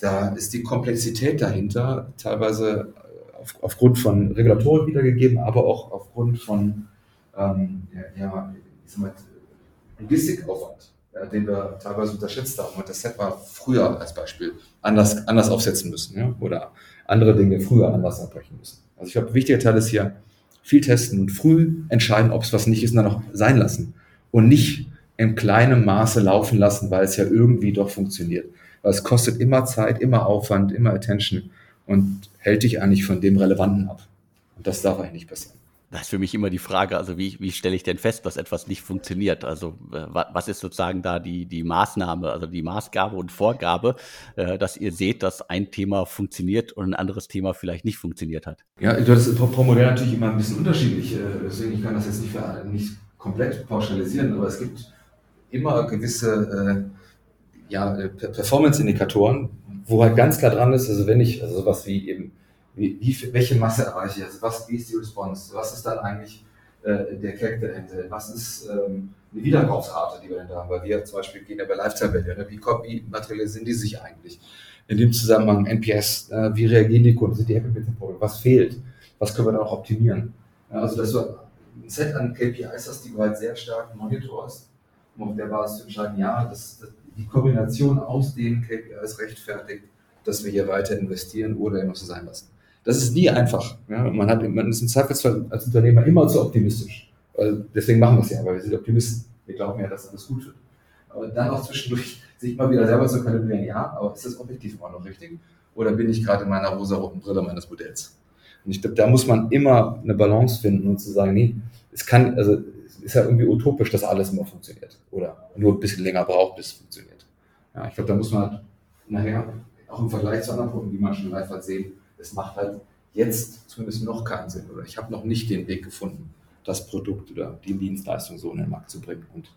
Da ist die Komplexität dahinter teilweise äh, auf, aufgrund von Regulatorik wiedergegeben, aber auch aufgrund von ähm, ja, ja, mal, Logistikaufwand, ja, den wir teilweise unterschätzt haben. Und das hätte man früher als Beispiel anders, anders aufsetzen müssen ja? oder andere Dinge früher anders abbrechen müssen. Also ich glaube, wichtiger Teil ist hier viel testen und früh entscheiden, ob es was nicht ist und dann auch sein lassen. Und nicht in kleinem Maße laufen lassen, weil es ja irgendwie doch funktioniert. Weil es kostet immer Zeit, immer Aufwand, immer Attention und hält dich eigentlich von dem Relevanten ab. Und das darf eigentlich nicht passieren. Das ist für mich immer die Frage, also wie, wie stelle ich denn fest, dass etwas nicht funktioniert? Also äh, was ist sozusagen da die, die Maßnahme, also die Maßgabe und Vorgabe, äh, dass ihr seht, dass ein Thema funktioniert und ein anderes Thema vielleicht nicht funktioniert hat? Ja, das ist pro Modell natürlich immer ein bisschen unterschiedlich. Äh, deswegen ich kann das jetzt nicht, für, nicht komplett pauschalisieren, aber es gibt immer gewisse äh, ja, Performance-Indikatoren, wo halt ganz klar dran ist, also wenn ich, also sowas wie eben wie, wie, welche Masse erreiche ich? Also was, wie ist die Response? Was ist dann eigentlich äh, der Crack dahinter? Was ist ähm, die Wiederkaufsrate, die wir denn da haben? Weil wir zum Beispiel gehen ja bei Lifetime Value. Ne? Wie, wie materialisieren die sich eigentlich? In dem Zusammenhang NPS, äh, wie reagieren die Kunden? Sind die happy mit dem Produkt? Was fehlt? Was können wir da auch optimieren? Ja, also, dass du ein Set an KPIs hast, die du halt sehr stark monitorst, um auf der Basis zu entscheiden, ja, das, das, die Kombination aus den KPIs rechtfertigt, dass wir hier weiter investieren oder immer so sein lassen. Das ist nie einfach. Ja? Man, hat, man ist im Zweifelsfall als Unternehmer immer zu optimistisch. Also deswegen machen wir es ja, weil wir sind Optimisten. Wir glauben ja, dass alles gut wird. Aber dann auch zwischendurch (laughs) sich mal wieder selber zu kalibrieren, ja, aber ist das objektiv immer noch richtig? Oder bin ich gerade in meiner rosa-roten Brille meines Modells? Und ich glaube, da muss man immer eine Balance finden und zu sagen, nee, es kann, also es ist ja irgendwie utopisch, dass alles immer funktioniert. Oder nur ein bisschen länger braucht, bis es funktioniert. Ja, ich glaube, da muss man halt nachher, auch im Vergleich zu anderen Produkten, die man schon live hat, sehen, es macht halt jetzt zumindest noch keinen Sinn oder ich habe noch nicht den Weg gefunden, das Produkt oder die Dienstleistung so in den Markt zu bringen und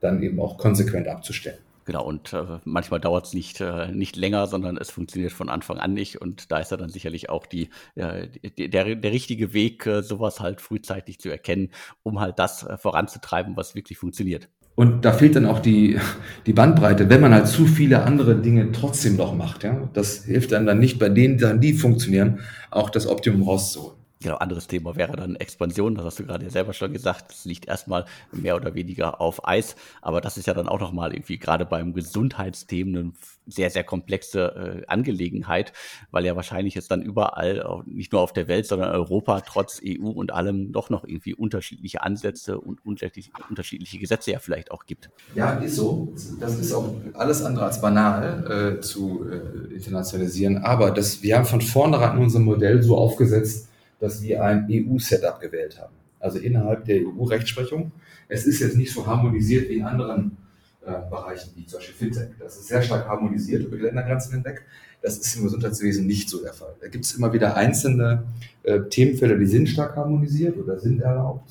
dann eben auch konsequent abzustellen. Genau, und äh, manchmal dauert es nicht, äh, nicht länger, sondern es funktioniert von Anfang an nicht. Und da ist ja dann sicherlich auch die, äh, die der, der richtige Weg, äh, sowas halt frühzeitig zu erkennen, um halt das äh, voranzutreiben, was wirklich funktioniert. Und da fehlt dann auch die, die Bandbreite, wenn man halt zu viele andere Dinge trotzdem noch macht. Ja? Das hilft einem dann nicht bei denen Sachen, die funktionieren, auch das Optimum rauszuholen. Genau, anderes Thema wäre dann Expansion. Das hast du gerade ja selber schon gesagt. Das liegt erstmal mehr oder weniger auf Eis. Aber das ist ja dann auch nochmal irgendwie gerade beim Gesundheitsthemen eine sehr, sehr komplexe äh, Angelegenheit, weil ja wahrscheinlich es dann überall, nicht nur auf der Welt, sondern Europa, trotz EU und allem, doch noch irgendwie unterschiedliche Ansätze und unterschiedliche, unterschiedliche Gesetze ja vielleicht auch gibt. Ja, ist so. Das ist auch alles andere als banal äh, zu äh, internationalisieren. Aber das, wir haben von vornherein unser Modell so aufgesetzt, dass wir ein EU-Setup gewählt haben. Also innerhalb der EU-Rechtsprechung. Es ist jetzt nicht so harmonisiert wie in anderen äh, Bereichen, wie zum Beispiel Fintech. Das ist sehr stark harmonisiert über die Ländergrenzen hinweg. Das ist im Gesundheitswesen nicht so der Fall. Da gibt es immer wieder einzelne äh, Themenfelder, die sind stark harmonisiert oder sind erlaubt.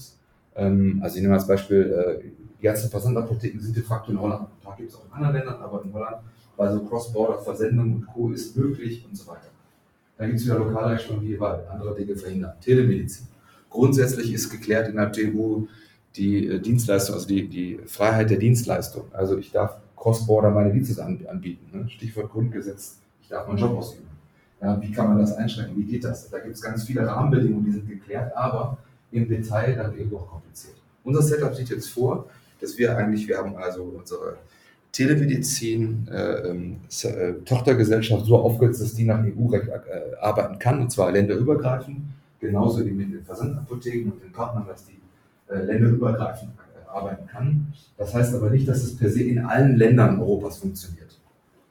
Ähm, also ich nehme als Beispiel, äh, die ganzen Versandapotheken sind de facto in Holland. Da gibt es auch in anderen Ländern, aber in Holland, also Cross-Border-Versendung und Co. ist möglich und so weiter. Dann gibt es wieder Lokalrechtsprechung, die andere Dinge verhindern. Telemedizin. Grundsätzlich ist geklärt innerhalb der EU die äh, Dienstleistung, also die, die Freiheit der Dienstleistung. Also ich darf Cross-Border meine Dienste anbieten. Ne? Stichwort Grundgesetz, ich darf meinen Job ausüben. Ja, wie kann man das einschränken? Wie geht das? Da gibt es ganz viele Rahmenbedingungen, die sind geklärt, aber im Detail dann eben doch kompliziert. Unser Setup sieht jetzt vor, dass wir eigentlich, wir haben also unsere Telemedizin äh, ähm, äh, Tochtergesellschaft so aufgesetzt, dass die nach EU-Recht äh, arbeiten kann, und zwar länderübergreifend, genauso wie mit den Versandapotheken und den Partnern, dass die äh, länderübergreifend äh, arbeiten kann. Das heißt aber nicht, dass es per se in allen Ländern Europas funktioniert.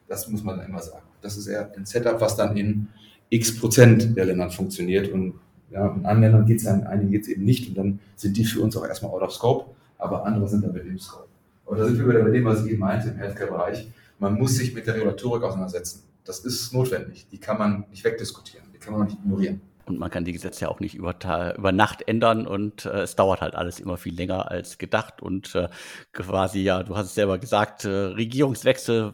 Das muss man immer sagen. Das ist eher ein Setup, was dann in x Prozent der Ländern funktioniert und ja, in anderen Ländern geht es an einigen geht's eben nicht und dann sind die für uns auch erstmal out of scope, aber andere sind dann mit dem Scope. Und da sind wir wieder bei dem, was ich eben meinte im Healthcare-Bereich. Man muss sich mit der Regulatorik auseinandersetzen. Das ist notwendig. Die kann man nicht wegdiskutieren. Die kann man nicht ignorieren. Und man kann die Gesetze ja auch nicht über, über Nacht ändern und äh, es dauert halt alles immer viel länger als gedacht. Und äh, quasi, ja, du hast es selber gesagt, äh, Regierungswechsel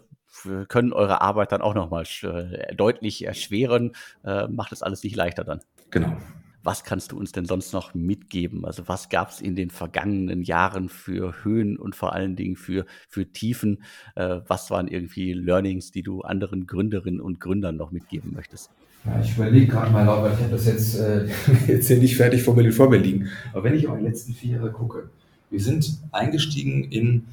können eure Arbeit dann auch nochmal äh, deutlich erschweren. Äh, macht es alles nicht leichter dann. Genau. Was kannst du uns denn sonst noch mitgeben? Also was gab es in den vergangenen Jahren für Höhen und vor allen Dingen für, für Tiefen? Äh, was waren irgendwie Learnings, die du anderen Gründerinnen und Gründern noch mitgeben möchtest? Ja, ich überlege gerade mal weil ich habe das jetzt, äh, (laughs) jetzt hier nicht fertig vor mir, vor mir liegen. Aber wenn ich auf die letzten vier Jahre gucke, wir sind eingestiegen in,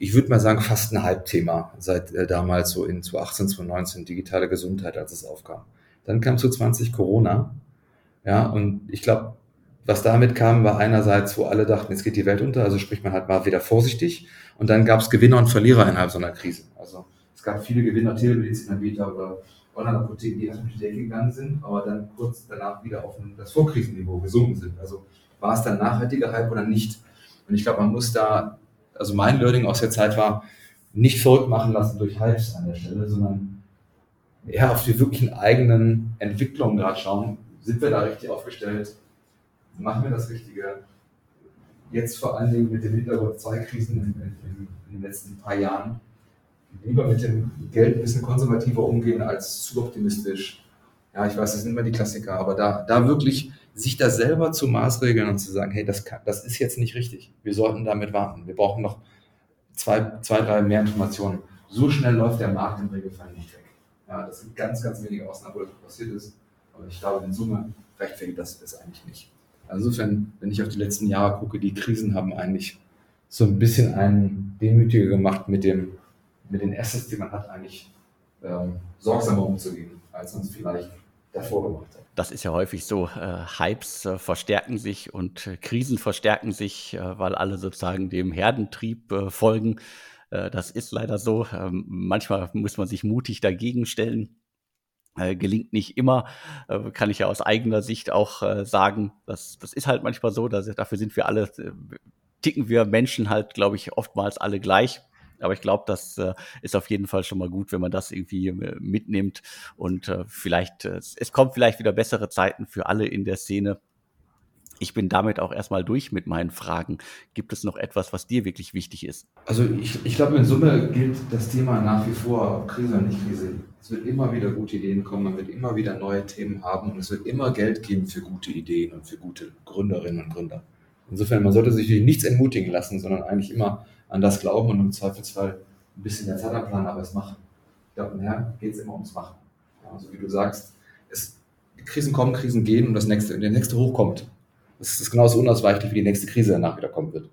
ich würde mal sagen, fast ein Halbthema seit äh, damals so in 2018, 2019, digitale Gesundheit, als es aufkam. Dann kam zu 20 Corona ja, und ich glaube, was damit kam, war einerseits, wo alle dachten, jetzt geht die Welt unter, also spricht man halt mal wieder vorsichtig. Und dann gab es Gewinner und Verlierer innerhalb so einer Krise. Also es gab viele Gewinner, Telemedizinanbieter oder Online-Apotheken, die erstmal durch die Decke gegangen sind, aber dann kurz danach wieder auf das Vorkrisenniveau gesunken sind. Also war es dann nachhaltiger Hype oder nicht? Und ich glaube, man muss da, also mein Learning aus der Zeit war, nicht verrückt machen lassen durch Hypes an der Stelle, sondern eher auf die wirklichen eigenen Entwicklungen gerade schauen. Sind wir da richtig aufgestellt? Machen wir das Richtige? Jetzt vor allen Dingen mit dem Hintergrund zwei Krisen in, in, in den letzten paar Jahren. Lieber mit dem Geld ein bisschen konservativer umgehen als zu optimistisch. Ja, ich weiß, das sind immer die Klassiker, aber da, da wirklich sich da selber zu maßregeln und zu sagen, hey, das, kann, das ist jetzt nicht richtig. Wir sollten damit warten. Wir brauchen noch zwei, zwei, drei mehr Informationen. So schnell läuft der Markt im Regelfall nicht weg. Ja, das sind ganz, ganz wenige Ausnahmen, wo das passiert ist. Aber ich glaube, in Summe rechtfertigt das, das eigentlich nicht. Also insofern, wenn ich auf die letzten Jahre gucke, die Krisen haben eigentlich so ein bisschen einen demütiger gemacht mit, dem, mit den Assets, die man hat, eigentlich ähm, sorgsamer umzugehen, als man es vielleicht davor gemacht hat. Das ist ja häufig so, äh, Hypes äh, verstärken sich und äh, Krisen verstärken sich, äh, weil alle sozusagen dem Herdentrieb äh, folgen. Äh, das ist leider so. Ähm, manchmal muss man sich mutig dagegen stellen. Gelingt nicht immer, kann ich ja aus eigener Sicht auch sagen. Das, das ist halt manchmal so, dass, dafür sind wir alle, ticken wir Menschen halt, glaube ich, oftmals alle gleich. Aber ich glaube, das äh, ist auf jeden Fall schon mal gut, wenn man das irgendwie äh, mitnimmt. Und äh, vielleicht, äh, es kommt vielleicht wieder bessere Zeiten für alle in der Szene. Ich bin damit auch erstmal durch mit meinen Fragen. Gibt es noch etwas, was dir wirklich wichtig ist? Also ich, ich glaube, in Summe gilt das Thema nach wie vor, Krise oder nicht Krise. Es wird immer wieder gute Ideen kommen, man wird immer wieder neue Themen haben und es wird immer Geld geben für gute Ideen und für gute Gründerinnen und Gründer. Insofern, man sollte sich nichts entmutigen lassen, sondern eigentlich immer an das glauben und im Zweifelsfall ein bisschen der Zeit planen, aber es machen. Ich glaube, nachher geht es immer ums Machen. Also wie du sagst, es, Krisen kommen, Krisen gehen und das nächste, der nächste Hoch Das ist genauso unausweichlich, wie die nächste Krise danach wieder kommen wird.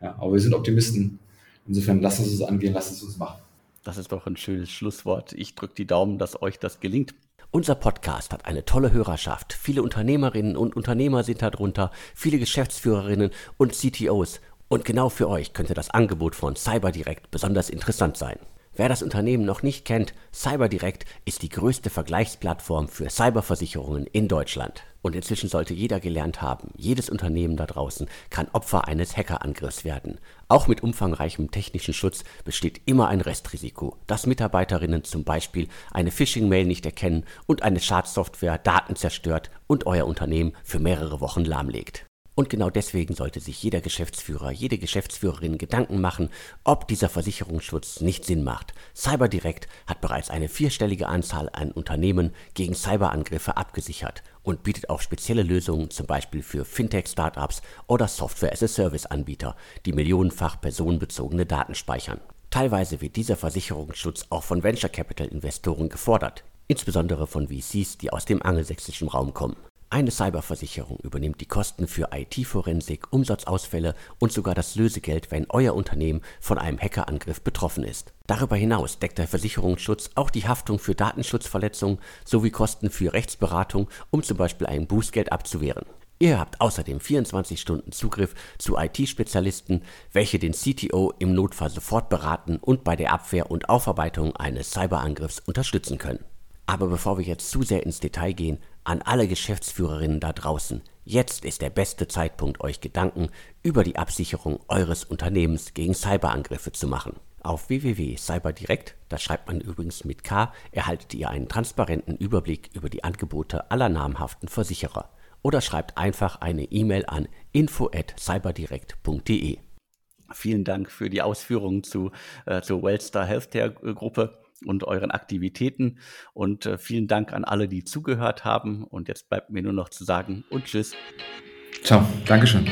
Ja, aber wir sind Optimisten. Insofern lassen Sie es angehen, Sie es uns machen. Das ist doch ein schönes Schlusswort. Ich drücke die Daumen, dass euch das gelingt. Unser Podcast hat eine tolle Hörerschaft. Viele Unternehmerinnen und Unternehmer sind darunter, viele Geschäftsführerinnen und CTOs und genau für euch könnte das Angebot von CyberDirect besonders interessant sein. Wer das Unternehmen noch nicht kennt, CyberDirect ist die größte Vergleichsplattform für Cyberversicherungen in Deutschland. Und inzwischen sollte jeder gelernt haben, jedes Unternehmen da draußen kann Opfer eines Hackerangriffs werden. Auch mit umfangreichem technischen Schutz besteht immer ein Restrisiko, dass Mitarbeiterinnen zum Beispiel eine Phishing-Mail nicht erkennen und eine Schadsoftware Daten zerstört und euer Unternehmen für mehrere Wochen lahmlegt. Und genau deswegen sollte sich jeder Geschäftsführer, jede Geschäftsführerin Gedanken machen, ob dieser Versicherungsschutz nicht Sinn macht. CyberDirect hat bereits eine vierstellige Anzahl an Unternehmen gegen Cyberangriffe abgesichert und bietet auch spezielle Lösungen zum Beispiel für Fintech-Startups oder Software-as-a-Service-Anbieter, die millionenfach personenbezogene Daten speichern. Teilweise wird dieser Versicherungsschutz auch von Venture Capital Investoren gefordert, insbesondere von VCs, die aus dem angelsächsischen Raum kommen. Eine Cyberversicherung übernimmt die Kosten für IT-Forensik, Umsatzausfälle und sogar das Lösegeld, wenn euer Unternehmen von einem Hackerangriff betroffen ist. Darüber hinaus deckt der Versicherungsschutz auch die Haftung für Datenschutzverletzungen sowie Kosten für Rechtsberatung, um zum Beispiel ein Bußgeld abzuwehren. Ihr habt außerdem 24 Stunden Zugriff zu IT-Spezialisten, welche den CTO im Notfall sofort beraten und bei der Abwehr und Aufarbeitung eines Cyberangriffs unterstützen können. Aber bevor wir jetzt zu sehr ins Detail gehen, an alle Geschäftsführerinnen da draußen, jetzt ist der beste Zeitpunkt, euch Gedanken über die Absicherung eures Unternehmens gegen Cyberangriffe zu machen. Auf www.cyberdirekt, das schreibt man übrigens mit K, erhaltet ihr einen transparenten Überblick über die Angebote aller namhaften Versicherer. Oder schreibt einfach eine E-Mail an info@cyberdirekt.de. Vielen Dank für die Ausführungen zu, äh, zur Wellstar Healthcare Gruppe und euren Aktivitäten. Und äh, vielen Dank an alle, die zugehört haben. Und jetzt bleibt mir nur noch zu sagen und tschüss. Ciao, Dankeschön.